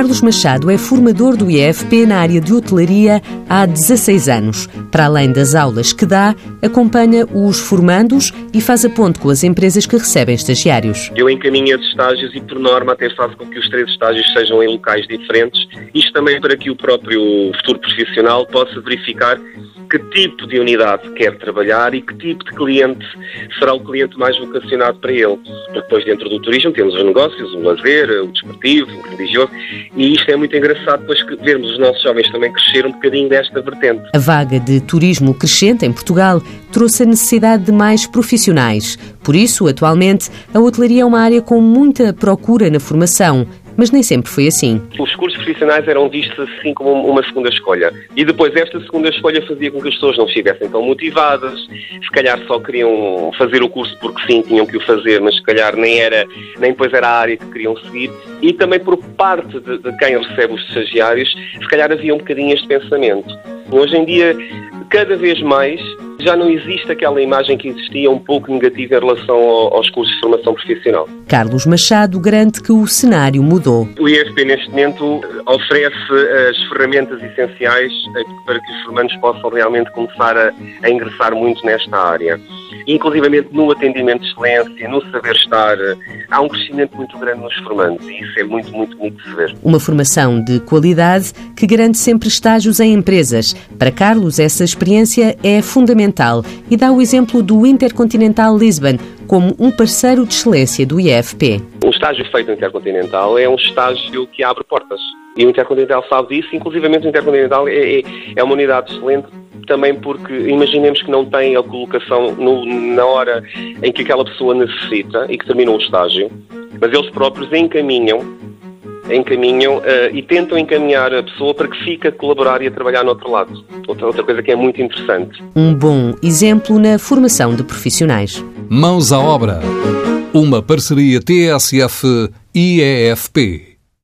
Carlos Machado é formador do IFP na área de hotelaria há 16 anos. Para além das aulas que dá, acompanha os formandos e faz a ponte com as empresas que recebem estagiários. Eu encaminho os estágios e, por norma, até faço com que os três estágios sejam em locais diferentes. Isto também para que o próprio futuro profissional possa verificar que tipo de unidade quer trabalhar e que tipo de cliente será o cliente mais vocacionado para ele. Porque depois dentro do turismo temos os negócios, o lazer, o desportivo, o religioso, e isto é muito engraçado depois que vermos os nossos jovens também crescer um bocadinho desta vertente. A vaga de turismo crescente em Portugal trouxe a necessidade de mais profissionais. Por isso, atualmente, a hotelaria é uma área com muita procura na formação mas nem sempre foi assim. Os cursos profissionais eram vistos assim como uma segunda escolha. E depois esta segunda escolha fazia com que as pessoas não estivessem tão motivadas, se calhar só queriam fazer o curso porque sim, tinham que o fazer, mas se calhar nem era, nem depois era a área que queriam seguir. E também por parte de, de quem recebe os estagiários, se calhar havia um bocadinho este pensamento. Hoje em dia, cada vez mais, já não existe aquela imagem que existia um pouco negativa em relação aos cursos de formação profissional. Carlos Machado garante que o cenário mudou. O IFP, neste momento, oferece as ferramentas essenciais para que os formandos possam realmente começar a, a ingressar muito nesta área inclusivamente no atendimento de excelência, no saber estar, há um crescimento muito grande nos formandos e isso é muito, muito bonito de se ver. Uma formação de qualidade que garante sempre estágios em empresas. Para Carlos, essa experiência é fundamental e dá o exemplo do Intercontinental Lisbon como um parceiro de excelência do IFP. Um estágio feito no Intercontinental é um estágio que abre portas. E o Intercontinental sabe disso, inclusivamente o Intercontinental é, é, é uma unidade excelente também porque imaginemos que não tem a colocação no, na hora em que aquela pessoa necessita e que terminou o estágio, mas eles próprios encaminham encaminham uh, e tentam encaminhar a pessoa para que fique a colaborar e a trabalhar no outro lado. Outra, outra coisa que é muito interessante. Um bom exemplo na formação de profissionais. Mãos à obra. Uma parceria TSF-IEFP.